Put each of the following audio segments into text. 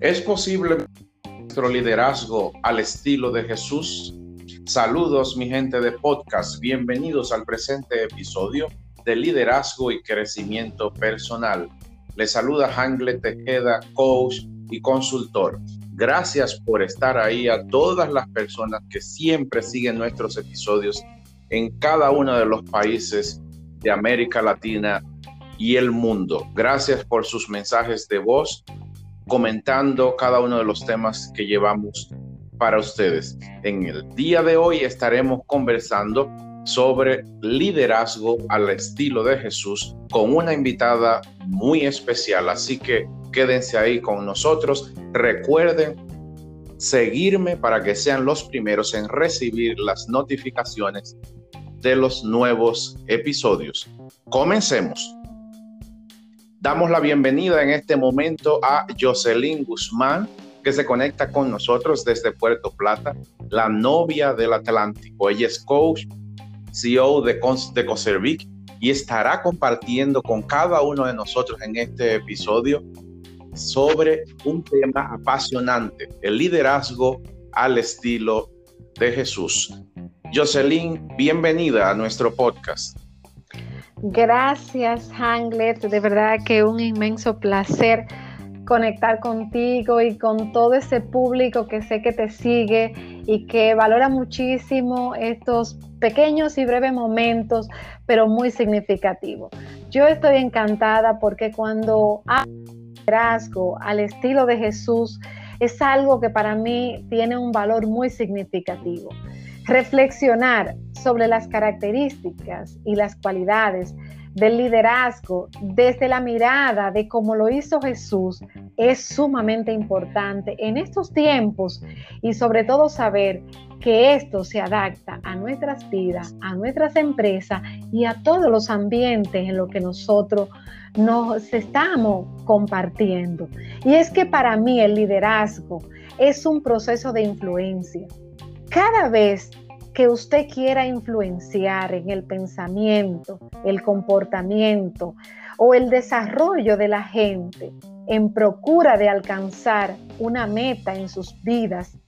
¿Es posible nuestro liderazgo al estilo de Jesús? Saludos mi gente de podcast, bienvenidos al presente episodio de liderazgo y crecimiento personal. Les saluda Hangle Tejeda, coach y consultor. Gracias por estar ahí a todas las personas que siempre siguen nuestros episodios en cada uno de los países de América Latina y el mundo. Gracias por sus mensajes de voz comentando cada uno de los temas que llevamos para ustedes. En el día de hoy estaremos conversando sobre liderazgo al estilo de Jesús con una invitada muy especial. Así que quédense ahí con nosotros. Recuerden seguirme para que sean los primeros en recibir las notificaciones de los nuevos episodios. Comencemos. Damos la bienvenida en este momento a Jocelyn Guzmán, que se conecta con nosotros desde Puerto Plata, la novia del Atlántico. Ella es coach, CEO de, de Coservic y estará compartiendo con cada uno de nosotros en este episodio sobre un tema apasionante, el liderazgo al estilo de Jesús. Jocelyn, bienvenida a nuestro podcast. Gracias, Hanglet. De verdad que un inmenso placer conectar contigo y con todo ese público que sé que te sigue y que valora muchísimo estos pequeños y breves momentos, pero muy significativos. Yo estoy encantada porque cuando liderazgo al estilo de Jesús es algo que para mí tiene un valor muy significativo. Reflexionar sobre las características y las cualidades del liderazgo desde la mirada de cómo lo hizo Jesús es sumamente importante en estos tiempos y sobre todo saber que esto se adapta a nuestras vidas, a nuestras empresas y a todos los ambientes en los que nosotros nos estamos compartiendo. Y es que para mí el liderazgo es un proceso de influencia cada vez que usted quiera influenciar en el pensamiento, el comportamiento o el desarrollo de la gente en procura de alcanzar una meta en sus vidas,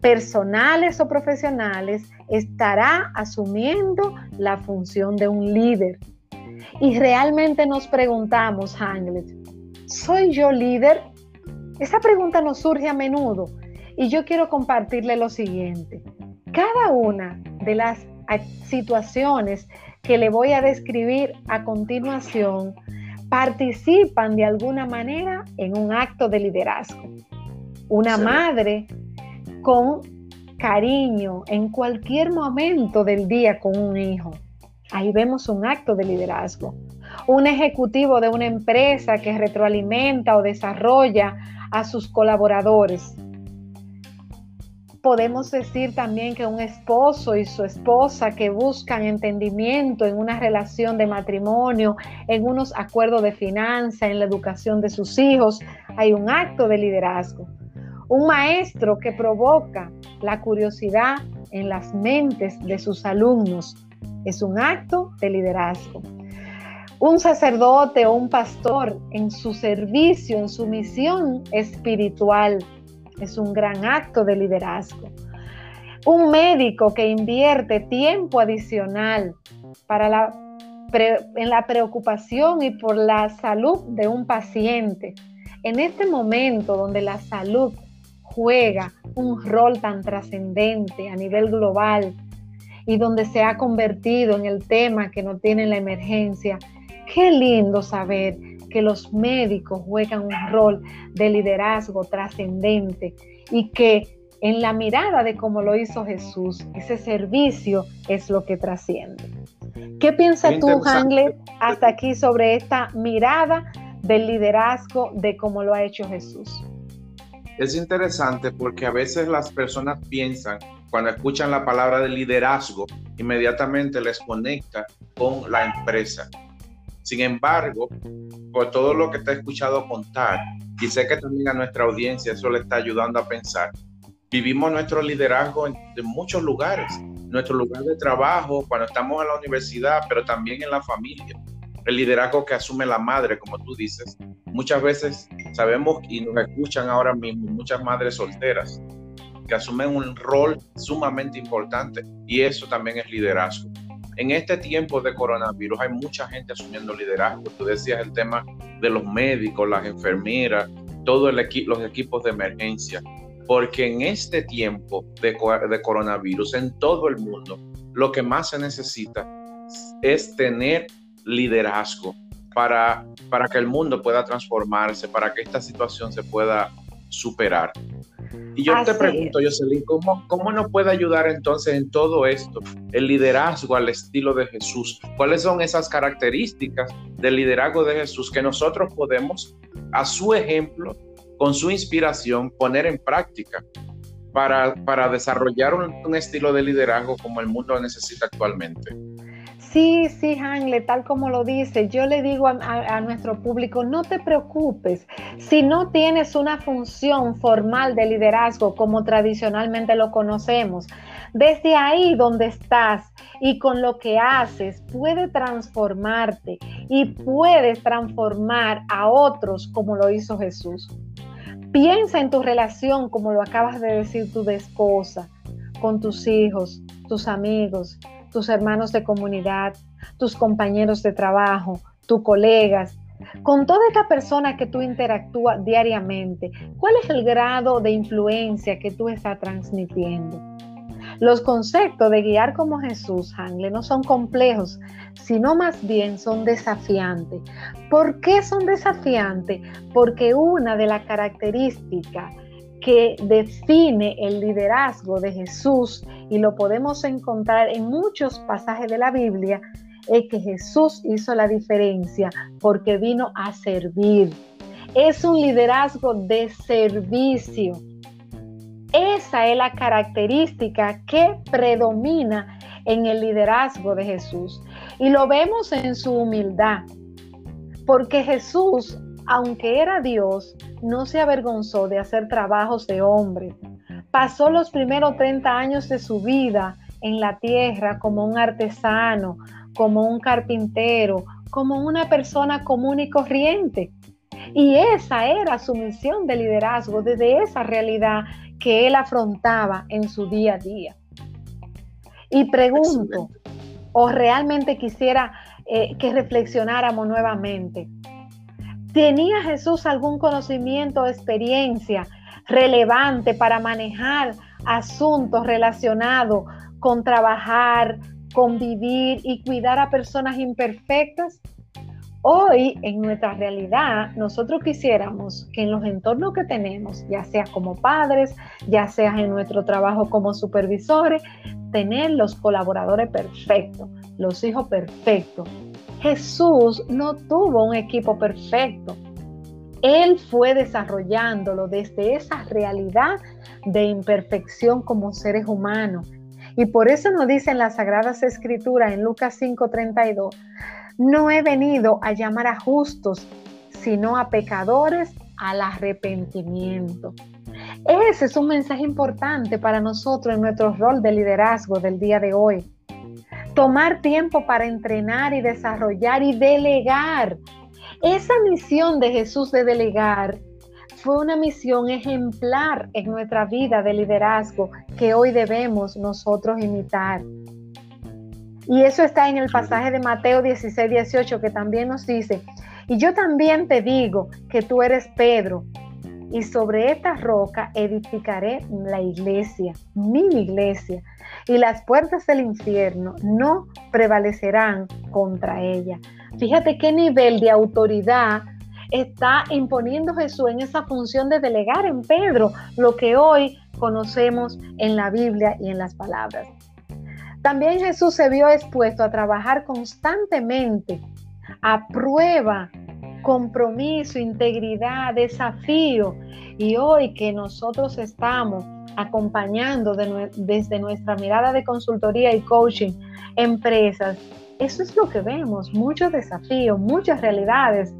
personales o profesionales, estará asumiendo la función de un líder. Y realmente nos preguntamos, Hamlet, ¿soy yo líder? Esa pregunta nos surge a menudo y yo quiero compartirle lo siguiente. Cada una de las situaciones que le voy a describir a continuación participan de alguna manera en un acto de liderazgo. Una madre con cariño en cualquier momento del día con un hijo. Ahí vemos un acto de liderazgo. Un ejecutivo de una empresa que retroalimenta o desarrolla a sus colaboradores Podemos decir también que un esposo y su esposa que buscan entendimiento en una relación de matrimonio, en unos acuerdos de finanza, en la educación de sus hijos, hay un acto de liderazgo. Un maestro que provoca la curiosidad en las mentes de sus alumnos es un acto de liderazgo. Un sacerdote o un pastor en su servicio, en su misión espiritual, es un gran acto de liderazgo. Un médico que invierte tiempo adicional para la, en la preocupación y por la salud de un paciente. En este momento donde la salud juega un rol tan trascendente a nivel global y donde se ha convertido en el tema que no tiene la emergencia, qué lindo saber que los médicos juegan un rol de liderazgo trascendente y que en la mirada de cómo lo hizo Jesús, ese servicio es lo que trasciende. ¿Qué piensas tú, Hangler, hasta aquí sobre esta mirada del liderazgo de cómo lo ha hecho Jesús? Es interesante porque a veces las personas piensan, cuando escuchan la palabra de liderazgo, inmediatamente les conecta con la empresa. Sin embargo, por todo lo que te he escuchado contar, y sé que también a nuestra audiencia eso le está ayudando a pensar, vivimos nuestro liderazgo en, muchos lugares, nuestro lugar de trabajo, cuando estamos en la universidad, pero también en la familia. El liderazgo que asume la madre, como tú dices, muchas veces Sabemos y nos escuchan ahora mismo muchas madres solteras que asumen un rol sumamente importante y eso también es liderazgo. En este tiempo de coronavirus hay mucha gente asumiendo liderazgo. Tú decías el tema de los médicos, las enfermeras, todos los equipos de emergencia. Porque en este tiempo de, de coronavirus en todo el mundo, lo que más se necesita es tener liderazgo para, para que el mundo pueda transformarse, para que esta situación se pueda superar. Y yo te pregunto, Jocelyn, ¿cómo, ¿cómo nos puede ayudar entonces en todo esto el liderazgo al estilo de Jesús? ¿Cuáles son esas características del liderazgo de Jesús que nosotros podemos, a su ejemplo, con su inspiración, poner en práctica para, para desarrollar un estilo de liderazgo como el mundo necesita actualmente? Sí, sí, Hangle, tal como lo dice, yo le digo a, nuestro público, no te preocupes, si no tienes una función formal de liderazgo como tradicionalmente lo conocemos, desde ahí donde estás y con lo que haces, puede transformarte y puedes transformar a otros como lo hizo Jesús. Piensa en tu relación, como lo acabas de decir, tu esposa, con tus hijos, tus amigos, tus hermanos de comunidad, tus compañeros de trabajo, tus colegas, con toda esta persona que tú interactúas diariamente, ¿cuál es el grado de influencia que tú estás transmitiendo? Los conceptos de guiar como Jesús, Hangle, no son complejos, sino más bien son desafiantes. ¿Por qué son desafiantes? Porque una de las características que define el liderazgo de Jesús y lo podemos encontrar en muchos pasajes de la Biblia, es que Jesús hizo la diferencia porque vino a servir. Es un liderazgo de servicio. Esa es la característica que predomina en el liderazgo de Jesús. Y lo vemos en su humildad, porque Jesús aunque era Dios, no se avergonzó de hacer trabajos de hombre. Pasó los primeros 30 años de su vida en la tierra como un artesano, como un carpintero, como una persona común y corriente. Y esa era su misión de liderazgo, desde esa realidad que él afrontaba en su día a día. Y pregunto, o realmente quisiera eh, que reflexionáramos nuevamente, ¿Tenía Jesús algún conocimiento o experiencia relevante para manejar asuntos relacionados con trabajar, convivir y cuidar a personas imperfectas? Hoy, en nuestra realidad, nosotros quisiéramos que en los entornos que tenemos, ya sea como padres, ya sea en nuestro trabajo como supervisores, tener los colaboradores perfectos, los hijos perfectos, Jesús no tuvo un equipo perfecto. Él fue desarrollándolo desde esa realidad de imperfección como seres humanos. Y por eso nos dicen las Sagradas Escrituras en Lucas 5:32, no he venido a llamar a justos, sino a pecadores al arrepentimiento. Ese es un mensaje importante para nosotros en nuestro rol de liderazgo del día de hoy tomar tiempo para entrenar y desarrollar y delegar. Esa misión de Jesús de delegar fue una misión ejemplar en nuestra vida de liderazgo que hoy debemos nosotros imitar. Y eso está en el pasaje de Mateo 16, 18 que también nos dice, y yo también te digo que tú eres Pedro, y sobre esta roca edificaré la iglesia, mi iglesia, y las puertas del infierno no prevalecerán contra ella. Fíjate qué nivel de autoridad está imponiendo Jesús en esa función de delegar en Pedro lo que hoy conocemos en la Biblia y en las palabras. También Jesús se vio expuesto a trabajar constantemente a prueba, compromiso, integridad, desafío. Y hoy que nosotros estamos acompañando desde nuestra mirada de consultoría y coaching empresas, eso es lo que vemos, muchos desafíos, muchas realidades.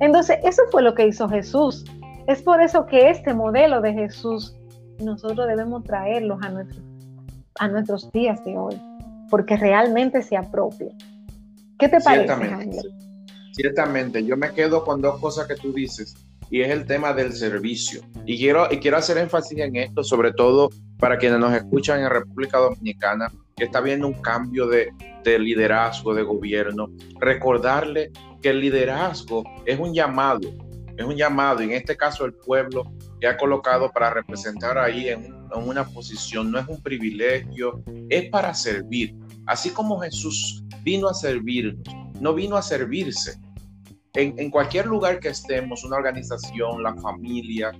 Entonces, eso fue lo que hizo Jesús. Es por eso que este modelo de Jesús nosotros debemos traerlos a, nuestro, a nuestros días de hoy, porque realmente se apropia. ¿Qué te parece, ciertamente, yo me quedo con dos cosas que tú dices y es el tema del servicio. Y quiero, y quiero hacer énfasis en esto, sobre todo para quienes nos escuchan en República Dominicana, que está viendo un cambio de, de liderazgo, de gobierno. Recordarle que el liderazgo es un llamado, es un llamado, y en este caso el pueblo que ha colocado para representar ahí en, en una posición, no es un privilegio, es para servir. Así como Jesús vino a servirnos, no vino a servirse, en, cualquier lugar que estemos, una organización, la familia,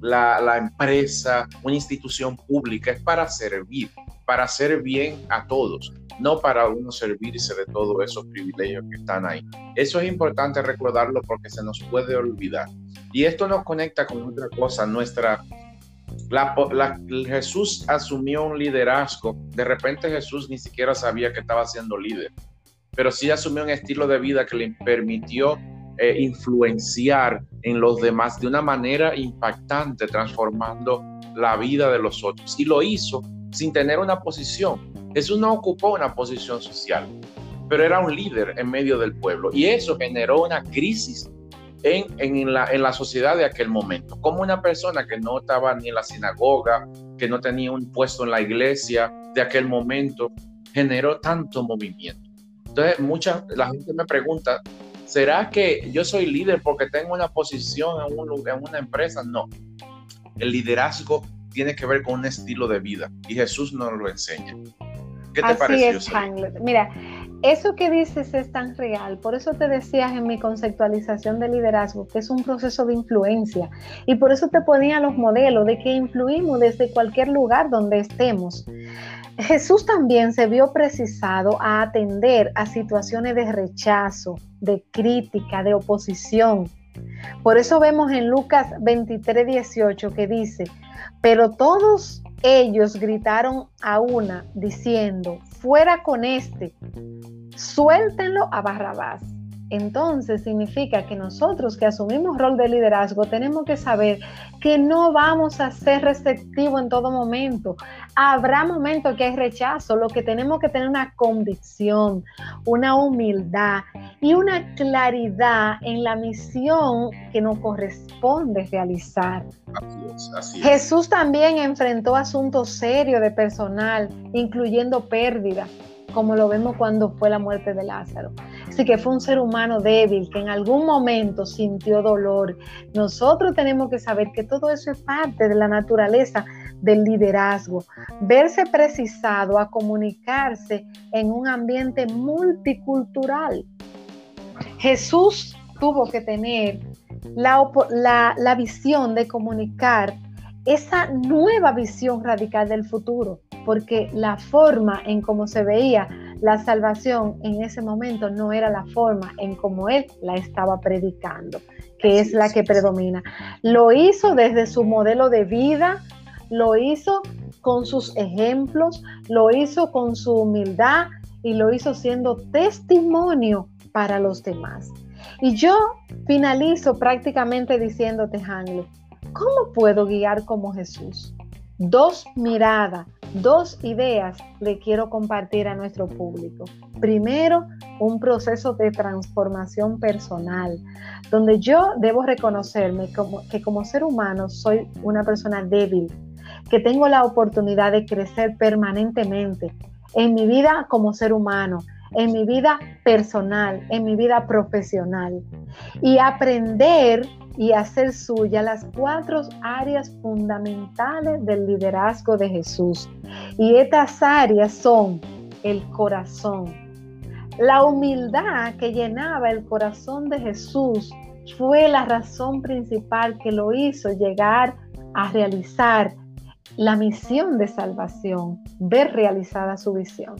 la, empresa, una institución pública, es para servir, para hacer bien a todos, no para uno servirse de todos esos privilegios que están ahí. Eso es importante recordarlo porque se nos puede olvidar. Y esto nos conecta con otra cosa, nuestra... Jesús asumió un liderazgo, de repente Jesús ni siquiera sabía que estaba siendo líder, pero sí asumió un estilo de vida que le permitió eh, influenciar en los demás de una manera impactante, transformando la vida de los otros. Y lo hizo sin tener una posición. Jesús no ocupó una posición social, pero era un líder en medio del pueblo. Y eso generó una crisis en, en, la, en la sociedad de aquel momento. Como una persona que no estaba ni en la sinagoga, que no tenía un puesto en la iglesia de aquel momento, generó tanto movimiento. Entonces, mucha, la gente me pregunta, ¿Será que yo soy líder porque tengo una posición en, un, en una empresa? No. El liderazgo tiene que ver con un estilo de vida y Jesús nos lo enseña. ¿Qué te Así Es, Mira, eso que dices es tan real. Por eso te decías en mi conceptualización de liderazgo que es un proceso de influencia. Y por eso te ponía los modelos de que influimos desde cualquier lugar donde estemos. Jesús también se vio precisado a atender a situaciones de rechazo, de crítica, de oposición. Por eso vemos en Lucas 23, 18 que dice, pero todos ellos gritaron a una diciendo, fuera con este, suéltenlo a Barrabás entonces significa que nosotros que asumimos rol de liderazgo tenemos que saber que no vamos a ser receptivos en todo momento. Habrá momentos que hay rechazo, lo que tenemos que tener una convicción, una humildad y una claridad en la misión que nos corresponde realizar. Jesús también enfrentó asuntos serios de personal, incluyendo pérdida como lo vemos cuando fue la muerte de Lázaro. Así que fue un ser humano débil que en algún momento sintió dolor. Nosotros tenemos que saber que todo eso es parte de la naturaleza del liderazgo. Verse precisado a comunicarse en un ambiente multicultural. Jesús tuvo que tener la, la, la visión de comunicar esa nueva visión radical del futuro porque la forma en cómo se veía la salvación en ese momento no era la forma en cómo él la estaba predicando, que es la que predomina. Lo hizo desde su modelo de vida, lo hizo con sus ejemplos, lo hizo con su humildad y lo hizo siendo testimonio para los demás. Y yo finalizo prácticamente diciéndote, Hanley, ¿cómo puedo guiar como Jesús? Dos miradas Dos ideas le quiero compartir a nuestro público. Primero, un proceso de transformación personal, donde yo debo reconocerme como, que como ser humano soy una persona débil, que tengo la oportunidad de crecer permanentemente en mi vida como ser humano, en mi vida personal, en mi vida profesional y aprender y hacer suya las cuatro áreas fundamentales del liderazgo de Jesús. Y estas áreas son el corazón. La humildad que llenaba el corazón de Jesús fue la razón principal que lo hizo llegar a realizar la misión de salvación, ver realizada su visión.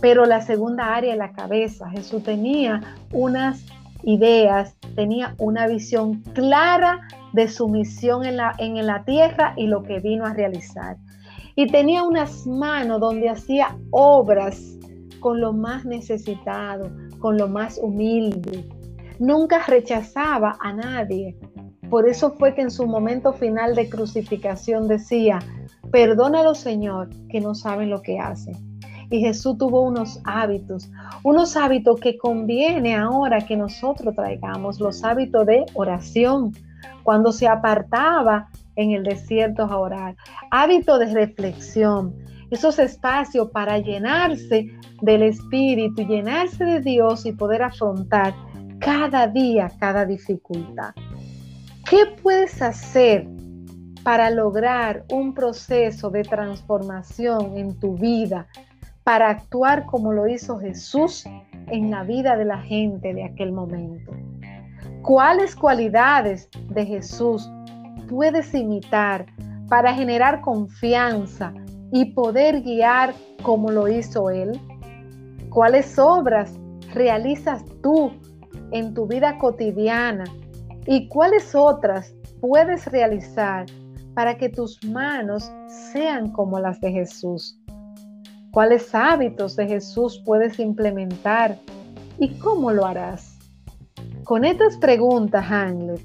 Pero la segunda área, la cabeza, Jesús tenía unas ideas, tenía una visión clara de su misión en la, en la tierra y lo que vino a realizar. Y tenía unas manos donde hacía obras con lo más necesitado, con lo más humilde. Nunca rechazaba a nadie. Por eso fue que en su momento final de crucificación decía, perdónalo Señor, que no saben lo que hacen. Y Jesús tuvo unos hábitos, unos hábitos que conviene ahora que nosotros traigamos, los hábitos de oración, cuando se apartaba en el desierto a orar, hábito de reflexión, esos espacios para llenarse del Espíritu, llenarse de Dios y poder afrontar cada día, cada dificultad. ¿Qué puedes hacer para lograr un proceso de transformación en tu vida, para actuar como lo hizo Jesús en la vida de la gente de aquel momento? ¿Cuáles cualidades de Jesús puedes imitar para generar confianza y poder guiar como lo hizo Él? ¿Cuáles obras realizas tú en tu vida cotidiana y cuáles otras puedes realizar para que tus manos sean como las de Jesús? ¿Cuáles hábitos de Jesús puedes implementar y cómo lo harás? Con estas preguntas, Angler,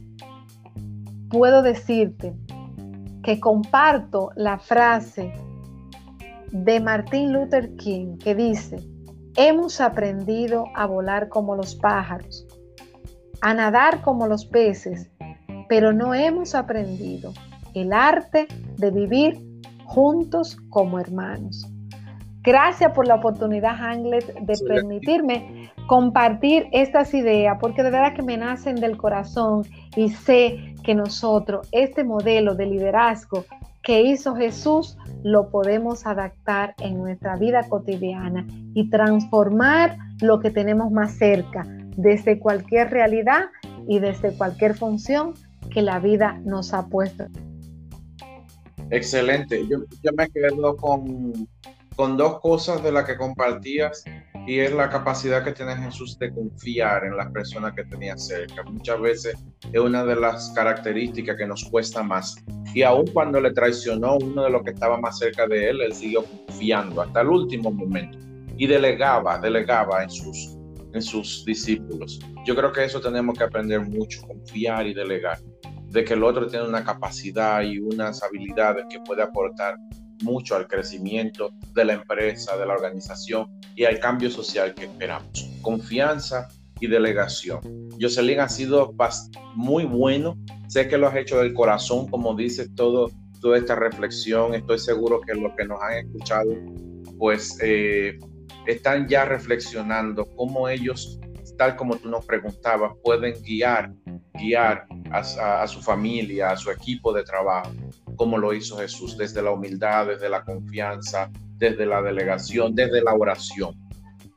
puedo decirte que comparto la frase de Martin Luther King que dice, hemos aprendido a volar como los pájaros, a nadar como los peces, pero no hemos aprendido el arte de vivir juntos como hermanos. Gracias por la oportunidad, Anglet, de permitirme compartir estas ideas, porque de verdad que me nacen del corazón y sé que nosotros, este modelo de liderazgo que hizo Jesús, lo podemos adaptar en nuestra vida cotidiana y transformar lo que tenemos más cerca, desde cualquier realidad y desde cualquier función que la vida nos ha puesto. Excelente. Yo, me quedo con, con dos cosas de las que compartías y es la capacidad que tiene Jesús de confiar en las personas que tenía cerca. Muchas veces es una de las características que nos cuesta más. Y aun cuando le traicionó uno de los que estaba más cerca de él, él siguió confiando hasta el último momento y delegaba, delegaba en sus, en sus discípulos. Yo creo que eso tenemos que aprender mucho, confiar y delegar, de que el otro tiene una capacidad y unas habilidades que puede aportar mucho al crecimiento de la empresa, de la organización y al cambio social que esperamos. Confianza y delegación. Jocelyn ha sido muy bueno. Sé que lo has hecho del corazón, como dices, todo, toda esta reflexión. Estoy seguro que los que nos han escuchado, pues eh, están ya reflexionando cómo ellos, tal como tú nos preguntabas, pueden guiar, guiar a su familia, a su equipo de trabajo como lo hizo Jesús, desde la humildad, desde la confianza, desde la delegación, desde la oración.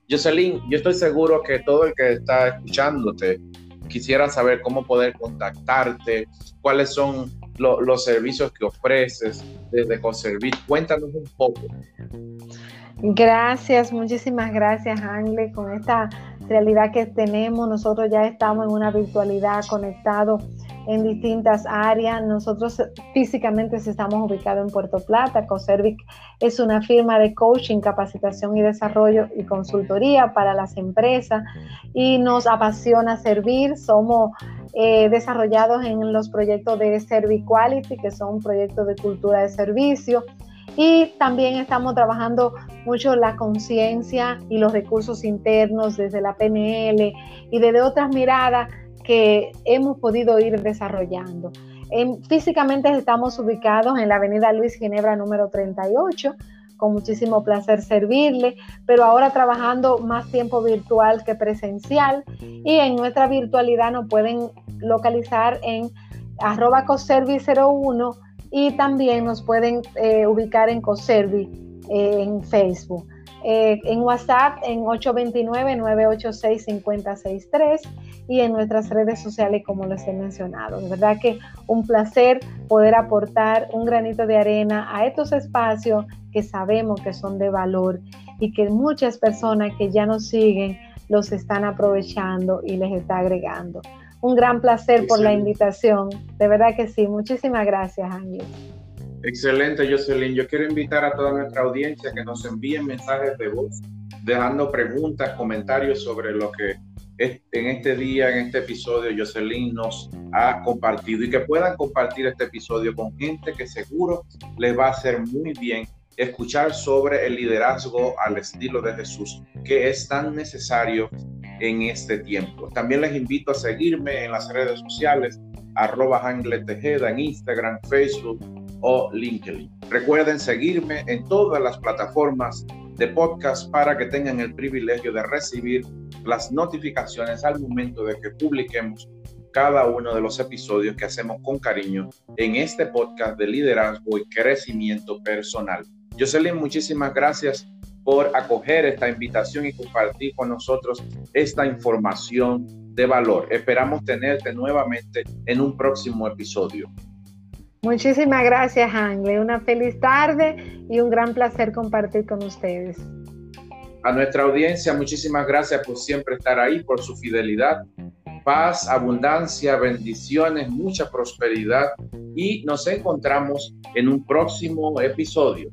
Jocelyn, yo estoy seguro que todo el que está escuchándote quisiera saber cómo poder contactarte, cuáles son los servicios que ofreces desde Conservit. Cuéntanos un poco. Gracias, muchísimas gracias, Angle, con esta realidad que tenemos. Nosotros ya estamos en una virtualidad conectados en distintas áreas. Nosotros físicamente estamos ubicados en Puerto Plata. Coservic es una firma de coaching, capacitación y desarrollo y consultoría para las empresas y nos apasiona servir. Somos eh, desarrollados en los proyectos de Serviquality, que son proyectos de cultura de servicio. Y también estamos trabajando mucho la conciencia y los recursos internos desde la PNL y desde otras miradas que hemos podido ir desarrollando. físicamente estamos ubicados en la avenida Luis Ginebra número 38, con muchísimo placer servirle, pero ahora trabajando más tiempo virtual que presencial y en nuestra virtualidad nos pueden localizar en arroba coservi01 y también nos pueden eh, ubicar en Coservi eh, en Facebook. Eh, en WhatsApp en 829-986-5063 y en nuestras redes sociales como les he mencionado. De verdad que un placer poder aportar un granito de arena a estos espacios que sabemos que son de valor y que muchas personas que ya nos siguen los están aprovechando y les está agregando. Un gran placer por la invitación. De verdad que sí. Muchísimas gracias, Ángel. Excelente, Jocelyn. Yo quiero invitar a toda nuestra audiencia que nos envíen mensajes de voz, dejando preguntas, comentarios sobre lo que en este día, en este episodio, Jocelyn nos ha compartido y que puedan compartir este episodio con gente que seguro les va a hacer muy bien escuchar sobre el liderazgo al estilo de Jesús, que es tan necesario en este tiempo. También les invito a seguirme en las redes sociales arroba Tejeda en Instagram, Facebook o LinkedIn. Recuerden seguirme en todas las plataformas de podcast para que tengan el privilegio de recibir las notificaciones al momento de que publiquemos cada uno de los episodios que hacemos con cariño en este podcast de liderazgo y crecimiento personal. Jocelyn, muchísimas gracias por acoger esta invitación y compartir con nosotros esta información de valor. Esperamos tenerte nuevamente en un próximo episodio. Muchísimas gracias, Angle. Una feliz tarde y un gran placer compartir con ustedes. A nuestra audiencia, muchísimas gracias por siempre estar ahí, por su fidelidad. Paz, abundancia, bendiciones, mucha prosperidad y nos encontramos en un próximo episodio.